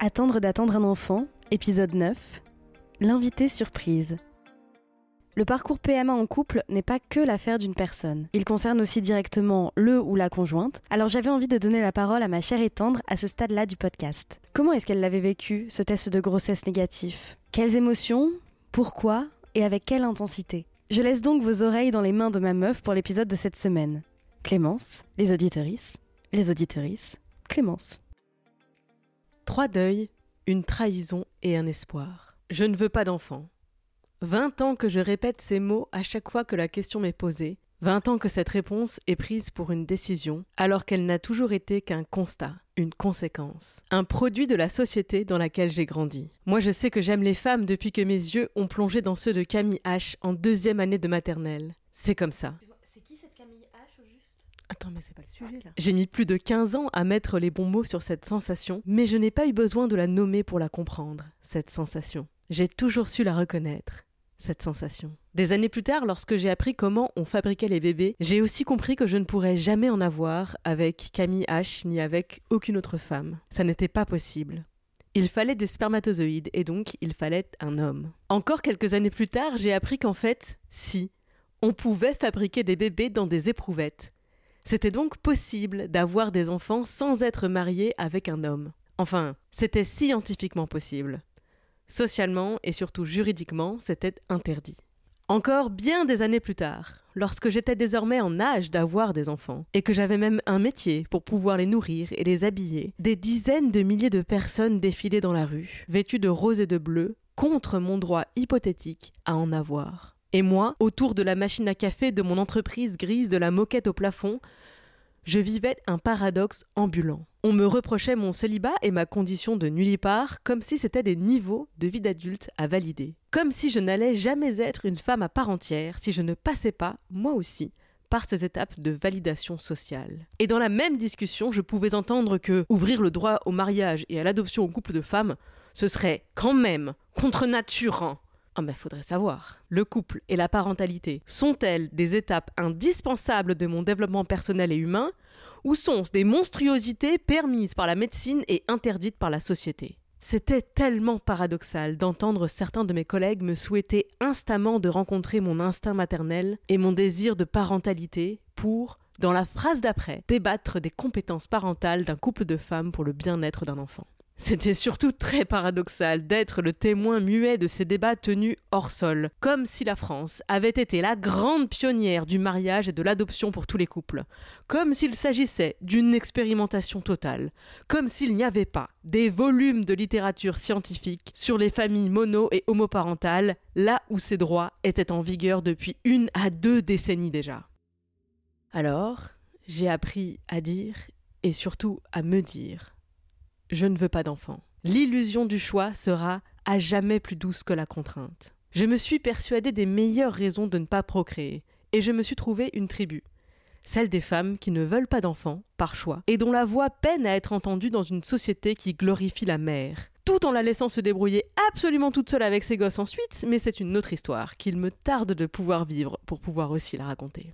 Attendre d'attendre un enfant, épisode 9. L'invité surprise. Le parcours PMA en couple n'est pas que l'affaire d'une personne. Il concerne aussi directement le ou la conjointe. Alors j'avais envie de donner la parole à ma chère et tendre à ce stade-là du podcast. Comment est-ce qu'elle l'avait vécu, ce test de grossesse négatif? Quelles émotions? Pourquoi? Et avec quelle intensité? Je laisse donc vos oreilles dans les mains de ma meuf pour l'épisode de cette semaine. Clémence, les auditorices, les auditorices, Clémence. Trois deuils, une trahison et un espoir. Je ne veux pas d'enfant. Vingt ans que je répète ces mots à chaque fois que la question m'est posée, vingt ans que cette réponse est prise pour une décision, alors qu'elle n'a toujours été qu'un constat, une conséquence, un produit de la société dans laquelle j'ai grandi. Moi je sais que j'aime les femmes depuis que mes yeux ont plongé dans ceux de Camille H en deuxième année de maternelle. C'est comme ça. C'est qui cette Camille H au juste Attends, mais c'est pas le sujet là. J'ai mis plus de 15 ans à mettre les bons mots sur cette sensation, mais je n'ai pas eu besoin de la nommer pour la comprendre, cette sensation. J'ai toujours su la reconnaître cette sensation. Des années plus tard, lorsque j'ai appris comment on fabriquait les bébés, j'ai aussi compris que je ne pourrais jamais en avoir avec Camille H ni avec aucune autre femme. Ça n'était pas possible. Il fallait des spermatozoïdes et donc il fallait un homme. Encore quelques années plus tard, j'ai appris qu'en fait, si, on pouvait fabriquer des bébés dans des éprouvettes. C'était donc possible d'avoir des enfants sans être marié avec un homme. Enfin, c'était scientifiquement possible. Socialement et surtout juridiquement, c'était interdit. Encore bien des années plus tard, lorsque j'étais désormais en âge d'avoir des enfants, et que j'avais même un métier pour pouvoir les nourrir et les habiller, des dizaines de milliers de personnes défilaient dans la rue, vêtues de rose et de bleu, contre mon droit hypothétique à en avoir. Et moi, autour de la machine à café de mon entreprise grise de la moquette au plafond, je vivais un paradoxe ambulant. On me reprochait mon célibat et ma condition de nullipare comme si c'était des niveaux de vie d'adulte à valider. Comme si je n'allais jamais être une femme à part entière si je ne passais pas, moi aussi, par ces étapes de validation sociale. Et dans la même discussion, je pouvais entendre que ouvrir le droit au mariage et à l'adoption au couple de femmes, ce serait quand même contre nature. Ah ben faudrait savoir. Le couple et la parentalité sont-elles des étapes indispensables de mon développement personnel et humain ou sont-ce des monstruosités permises par la médecine et interdites par la société? C'était tellement paradoxal d'entendre certains de mes collègues me souhaiter instamment de rencontrer mon instinct maternel et mon désir de parentalité pour, dans la phrase d'après, débattre des compétences parentales d'un couple de femmes pour le bien-être d'un enfant. C'était surtout très paradoxal d'être le témoin muet de ces débats tenus hors sol, comme si la France avait été la grande pionnière du mariage et de l'adoption pour tous les couples, comme s'il s'agissait d'une expérimentation totale, comme s'il n'y avait pas des volumes de littérature scientifique sur les familles mono et homoparentales, là où ces droits étaient en vigueur depuis une à deux décennies déjà. Alors, j'ai appris à dire et surtout à me dire je ne veux pas d'enfant. L'illusion du choix sera à jamais plus douce que la contrainte. Je me suis persuadée des meilleures raisons de ne pas procréer, et je me suis trouvé une tribu. Celle des femmes qui ne veulent pas d'enfants, par choix, et dont la voix peine à être entendue dans une société qui glorifie la mère, tout en la laissant se débrouiller absolument toute seule avec ses gosses ensuite, mais c'est une autre histoire qu'il me tarde de pouvoir vivre pour pouvoir aussi la raconter.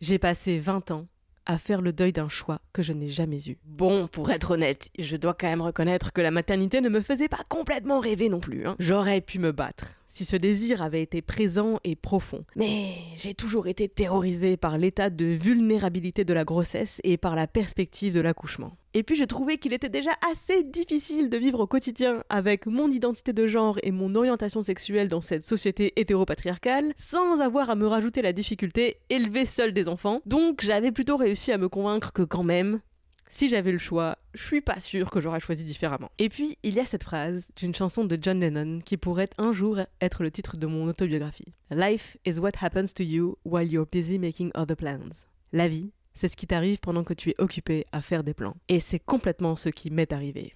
J'ai passé vingt ans à faire le deuil d'un choix que je n'ai jamais eu. Bon, pour être honnête, je dois quand même reconnaître que la maternité ne me faisait pas complètement rêver non plus. Hein. J'aurais pu me battre si ce désir avait été présent et profond. Mais j'ai toujours été terrorisée par l'état de vulnérabilité de la grossesse et par la perspective de l'accouchement. Et puis je trouvais qu'il était déjà assez difficile de vivre au quotidien avec mon identité de genre et mon orientation sexuelle dans cette société hétéropatriarcale, sans avoir à me rajouter la difficulté élever seul des enfants. Donc j'avais plutôt réussi à me convaincre que quand même, si j'avais le choix, je suis pas sûre que j'aurais choisi différemment. Et puis, il y a cette phrase d'une chanson de John Lennon qui pourrait un jour être le titre de mon autobiographie. Life is what happens to you while you're busy making other plans. La vie, c'est ce qui t'arrive pendant que tu es occupé à faire des plans. Et c'est complètement ce qui m'est arrivé.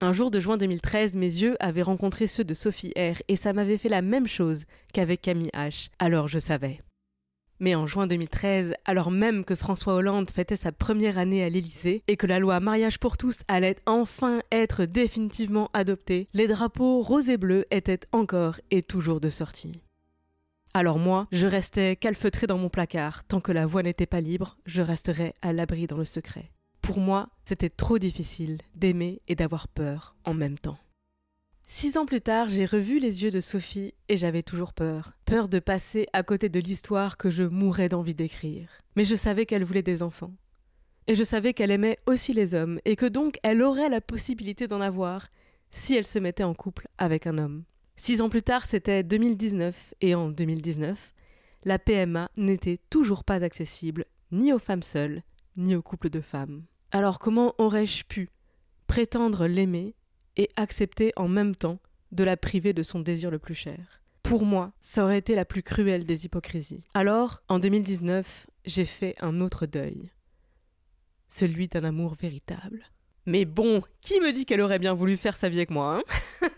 Un jour de juin 2013, mes yeux avaient rencontré ceux de Sophie R et ça m'avait fait la même chose qu'avec Camille H. Alors je savais. Mais en juin 2013, alors même que François Hollande fêtait sa première année à l'Élysée et que la loi mariage pour tous allait enfin être définitivement adoptée, les drapeaux rose et bleu étaient encore et toujours de sortie. Alors moi, je restais calfeutré dans mon placard. Tant que la voix n'était pas libre, je resterais à l'abri dans le secret. Pour moi, c'était trop difficile d'aimer et d'avoir peur en même temps. Six ans plus tard, j'ai revu les yeux de Sophie et j'avais toujours peur. Peur de passer à côté de l'histoire que je mourais d'envie d'écrire. Mais je savais qu'elle voulait des enfants. Et je savais qu'elle aimait aussi les hommes et que donc elle aurait la possibilité d'en avoir si elle se mettait en couple avec un homme. Six ans plus tard, c'était 2019, et en 2019, la PMA n'était toujours pas accessible ni aux femmes seules, ni aux couples de femmes. Alors comment aurais-je pu prétendre l'aimer et accepter en même temps de la priver de son désir le plus cher Pour moi, ça aurait été la plus cruelle des hypocrisies. Alors, en 2019, j'ai fait un autre deuil. Celui d'un amour véritable. Mais bon, qui me dit qu'elle aurait bien voulu faire sa vie avec moi hein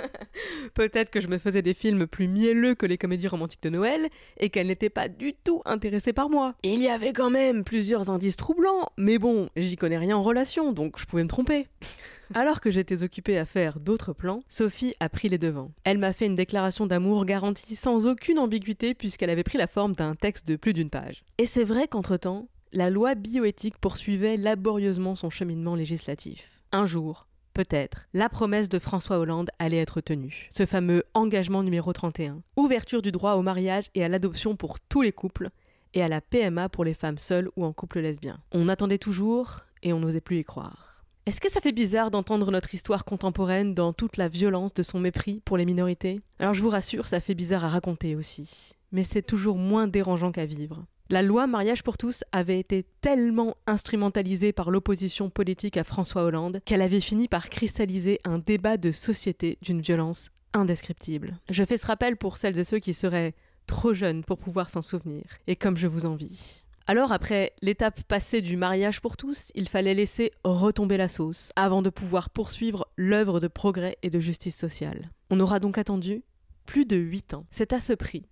Peut-être que je me faisais des films plus mielleux que les comédies romantiques de Noël et qu'elle n'était pas du tout intéressée par moi. Il y avait quand même plusieurs indices troublants, mais bon, j'y connais rien en relation, donc je pouvais me tromper. Alors que j'étais occupée à faire d'autres plans, Sophie a pris les devants. Elle m'a fait une déclaration d'amour garantie sans aucune ambiguïté puisqu'elle avait pris la forme d'un texte de plus d'une page. Et c'est vrai qu'entre-temps, la loi bioéthique poursuivait laborieusement son cheminement législatif un jour, peut-être, la promesse de François Hollande allait être tenue. Ce fameux engagement numéro 31. Ouverture du droit au mariage et à l'adoption pour tous les couples, et à la PMA pour les femmes seules ou en couple lesbien. On attendait toujours et on n'osait plus y croire. Est-ce que ça fait bizarre d'entendre notre histoire contemporaine dans toute la violence de son mépris pour les minorités? Alors je vous rassure, ça fait bizarre à raconter aussi. Mais c'est toujours moins dérangeant qu'à vivre. La loi mariage pour tous avait été tellement instrumentalisée par l'opposition politique à François Hollande qu'elle avait fini par cristalliser un débat de société d'une violence indescriptible. Je fais ce rappel pour celles et ceux qui seraient trop jeunes pour pouvoir s'en souvenir, et comme je vous envie. Alors après l'étape passée du mariage pour tous, il fallait laisser retomber la sauce avant de pouvoir poursuivre l'œuvre de progrès et de justice sociale. On aura donc attendu plus de huit ans. C'est à ce prix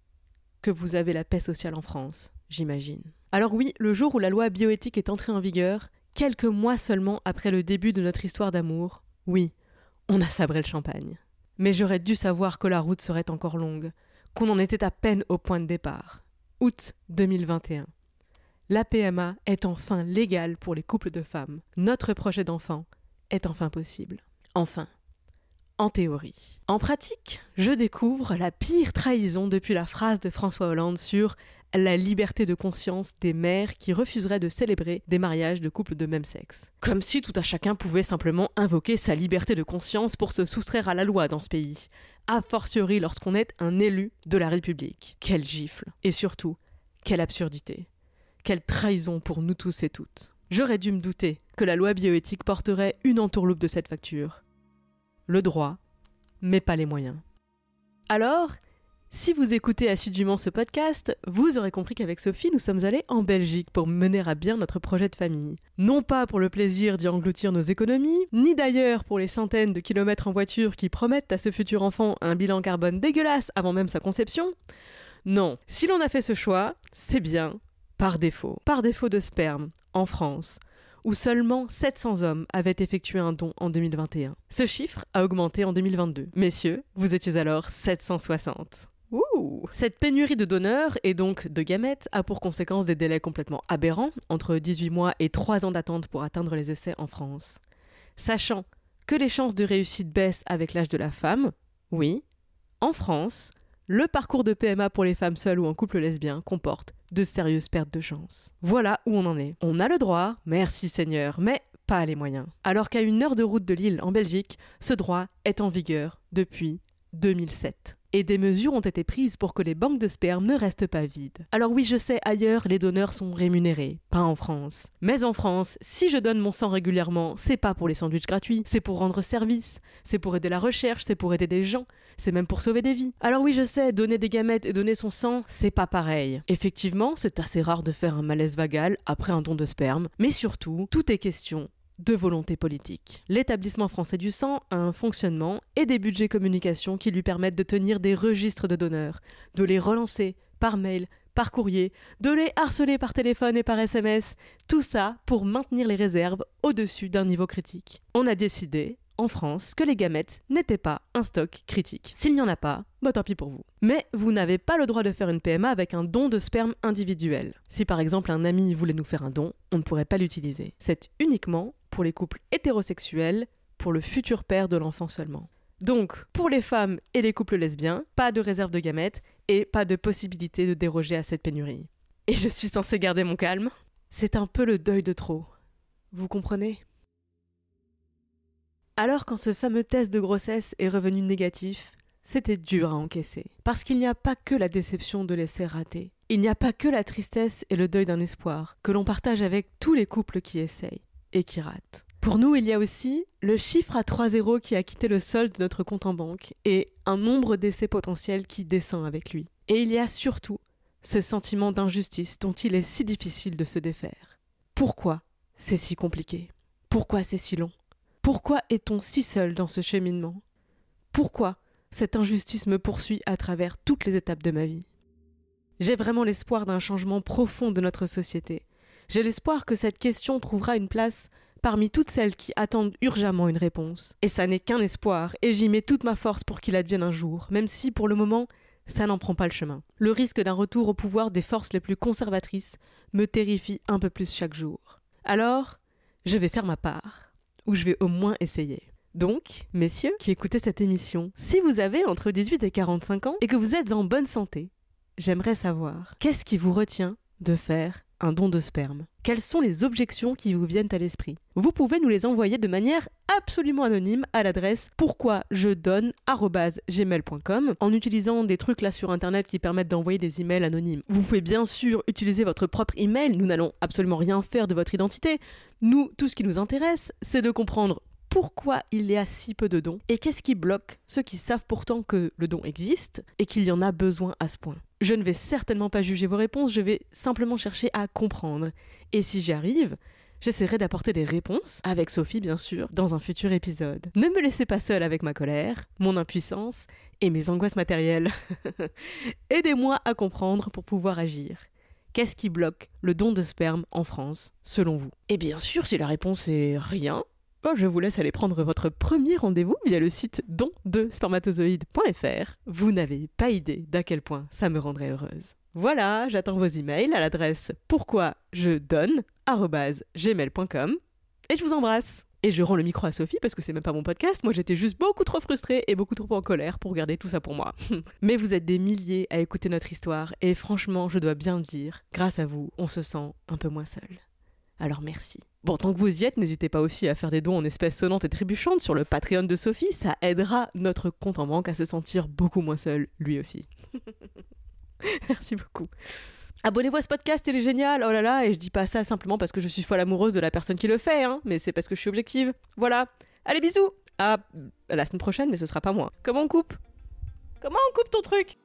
que vous avez la paix sociale en France j'imagine. Alors oui, le jour où la loi bioéthique est entrée en vigueur, quelques mois seulement après le début de notre histoire d'amour, oui, on a sabré le champagne. Mais j'aurais dû savoir que la route serait encore longue, qu'on en était à peine au point de départ. Août 2021. La PMA est enfin légale pour les couples de femmes. Notre projet d'enfant est enfin possible. Enfin. En théorie. En pratique, je découvre la pire trahison depuis la phrase de François Hollande sur la liberté de conscience des mères qui refuseraient de célébrer des mariages de couples de même sexe. Comme si tout à chacun pouvait simplement invoquer sa liberté de conscience pour se soustraire à la loi dans ce pays, a fortiori lorsqu'on est un élu de la République. Quelle gifle Et surtout, quelle absurdité Quelle trahison pour nous tous et toutes J'aurais dû me douter que la loi bioéthique porterait une entourloupe de cette facture. Le droit, mais pas les moyens. Alors, si vous écoutez assidûment ce podcast, vous aurez compris qu'avec Sophie, nous sommes allés en Belgique pour mener à bien notre projet de famille. Non pas pour le plaisir d'y engloutir nos économies, ni d'ailleurs pour les centaines de kilomètres en voiture qui promettent à ce futur enfant un bilan carbone dégueulasse avant même sa conception. Non, si l'on a fait ce choix, c'est bien par défaut. Par défaut de sperme, en France, où seulement 700 hommes avaient effectué un don en 2021. Ce chiffre a augmenté en 2022. Messieurs, vous étiez alors 760. Cette pénurie de donneurs et donc de gamètes a pour conséquence des délais complètement aberrants, entre 18 mois et 3 ans d'attente pour atteindre les essais en France. Sachant que les chances de réussite baissent avec l'âge de la femme, oui, en France, le parcours de PMA pour les femmes seules ou en couple lesbien comporte de sérieuses pertes de chance. Voilà où on en est. On a le droit, merci Seigneur, mais pas les moyens. Alors qu'à une heure de route de Lille en Belgique, ce droit est en vigueur depuis 2007. et des mesures ont été prises pour que les banques de sperme ne restent pas vides. Alors oui, je sais, ailleurs, les donneurs sont rémunérés, pas en France. Mais en France, si je donne mon sang régulièrement, c'est pas pour les sandwichs gratuits, c'est pour rendre service, c'est pour aider la recherche, c'est pour aider des gens, c'est même pour sauver des vies. Alors oui, je sais, donner des gamètes et donner son sang, c'est pas pareil. Effectivement, c'est assez rare de faire un malaise vagal après un don de sperme, mais surtout, tout est question de volonté politique. L'établissement français du sang a un fonctionnement et des budgets communication qui lui permettent de tenir des registres de donneurs, de les relancer par mail, par courrier, de les harceler par téléphone et par SMS, tout ça pour maintenir les réserves au-dessus d'un niveau critique. On a décidé, en France, que les gamètes n'étaient pas un stock critique. S'il n'y en a pas, bah tant pis pour vous. Mais vous n'avez pas le droit de faire une PMA avec un don de sperme individuel. Si par exemple un ami voulait nous faire un don, on ne pourrait pas l'utiliser. C'est uniquement pour les couples hétérosexuels, pour le futur père de l'enfant seulement. Donc, pour les femmes et les couples lesbiens, pas de réserve de gamètes et pas de possibilité de déroger à cette pénurie. Et je suis censée garder mon calme? C'est un peu le deuil de trop. Vous comprenez? Alors quand ce fameux test de grossesse est revenu négatif, c'était dur à encaisser. Parce qu'il n'y a pas que la déception de l'essai raté. Il n'y a pas que la tristesse et le deuil d'un espoir que l'on partage avec tous les couples qui essayent et qui rate. Pour nous, il y a aussi le chiffre à 3 zéros qui a quitté le solde de notre compte en banque et un nombre d'essais potentiels qui descend avec lui. Et il y a surtout ce sentiment d'injustice dont il est si difficile de se défaire. Pourquoi c'est si compliqué? Pourquoi c'est si long? Pourquoi est-on si seul dans ce cheminement? Pourquoi cette injustice me poursuit à travers toutes les étapes de ma vie? J'ai vraiment l'espoir d'un changement profond de notre société, j'ai l'espoir que cette question trouvera une place parmi toutes celles qui attendent urgemment une réponse. Et ça n'est qu'un espoir, et j'y mets toute ma force pour qu'il advienne un jour, même si pour le moment, ça n'en prend pas le chemin. Le risque d'un retour au pouvoir des forces les plus conservatrices me terrifie un peu plus chaque jour. Alors, je vais faire ma part, ou je vais au moins essayer. Donc, messieurs qui écoutez cette émission, si vous avez entre 18 et 45 ans et que vous êtes en bonne santé, j'aimerais savoir qu'est-ce qui vous retient de faire un don de sperme Quelles sont les objections qui vous viennent à l'esprit? Vous pouvez nous les envoyer de manière absolument anonyme à l'adresse pourquoi je donne en utilisant des trucs là sur internet qui permettent d'envoyer des emails anonymes. Vous pouvez bien sûr utiliser votre propre email, nous n'allons absolument rien faire de votre identité. Nous, tout ce qui nous intéresse, c'est de comprendre pourquoi il y a si peu de dons et qu'est-ce qui bloque ceux qui savent pourtant que le don existe et qu'il y en a besoin à ce point. Je ne vais certainement pas juger vos réponses, je vais simplement chercher à comprendre. Et si j'y arrive, j'essaierai d'apporter des réponses, avec Sophie bien sûr, dans un futur épisode. Ne me laissez pas seule avec ma colère, mon impuissance et mes angoisses matérielles. Aidez-moi à comprendre pour pouvoir agir. Qu'est-ce qui bloque le don de sperme en France, selon vous? Et bien sûr, si la réponse est rien, je vous laisse aller prendre votre premier rendez-vous via le site don2spermatozoïdes.fr. Vous n'avez pas idée d'à quel point ça me rendrait heureuse. Voilà, j'attends vos emails à l'adresse pourquoi je donne gmail.com et je vous embrasse. Et je rends le micro à Sophie parce que c'est même pas mon podcast. Moi, j'étais juste beaucoup trop frustrée et beaucoup trop en colère pour garder tout ça pour moi. Mais vous êtes des milliers à écouter notre histoire et franchement, je dois bien le dire, grâce à vous, on se sent un peu moins seul. Alors merci. Bon, tant que vous y êtes, n'hésitez pas aussi à faire des dons en espèces sonnantes et trébuchantes sur le Patreon de Sophie, ça aidera notre compte en banque à se sentir beaucoup moins seul, lui aussi. Merci beaucoup. Abonnez-vous à ce podcast, il est génial, oh là là, et je dis pas ça simplement parce que je suis folle amoureuse de la personne qui le fait, hein, mais c'est parce que je suis objective. Voilà. Allez, bisous À la semaine prochaine, mais ce sera pas moi. Comment on coupe? Comment on coupe ton truc?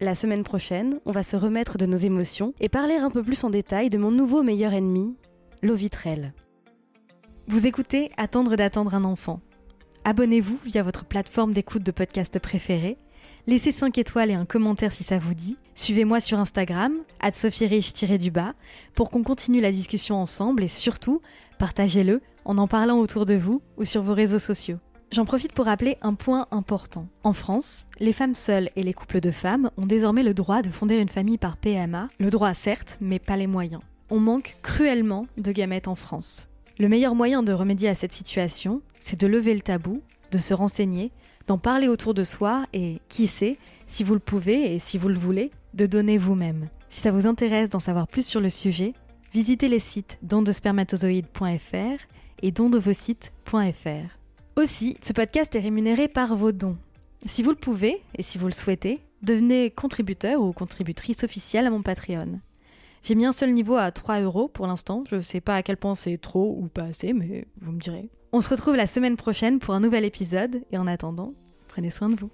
La semaine prochaine, on va se remettre de nos émotions et parler un peu plus en détail de mon nouveau meilleur ennemi, l'eau vitrelle. Vous écoutez Attendre d'attendre un enfant. Abonnez-vous via votre plateforme d'écoute de podcast préférée. Laissez 5 étoiles et un commentaire si ça vous dit. Suivez-moi sur Instagram, du bas pour qu'on continue la discussion ensemble et surtout, partagez-le en en parlant autour de vous ou sur vos réseaux sociaux. J'en profite pour rappeler un point important. En France, les femmes seules et les couples de femmes ont désormais le droit de fonder une famille par PMA, le droit certes, mais pas les moyens. On manque cruellement de gamètes en France. Le meilleur moyen de remédier à cette situation, c'est de lever le tabou, de se renseigner, d'en parler autour de soi et, qui sait, si vous le pouvez et si vous le voulez, de donner vous-même. Si ça vous intéresse d'en savoir plus sur le sujet, visitez les sites dondespermatozoïdes.fr et dondevosites.fr. Aussi, ce podcast est rémunéré par vos dons. Si vous le pouvez, et si vous le souhaitez, devenez contributeur ou contributrice officielle à mon Patreon. J'ai mis un seul niveau à 3 euros pour l'instant. Je sais pas à quel point c'est trop ou pas assez, mais vous me direz. On se retrouve la semaine prochaine pour un nouvel épisode, et en attendant, prenez soin de vous.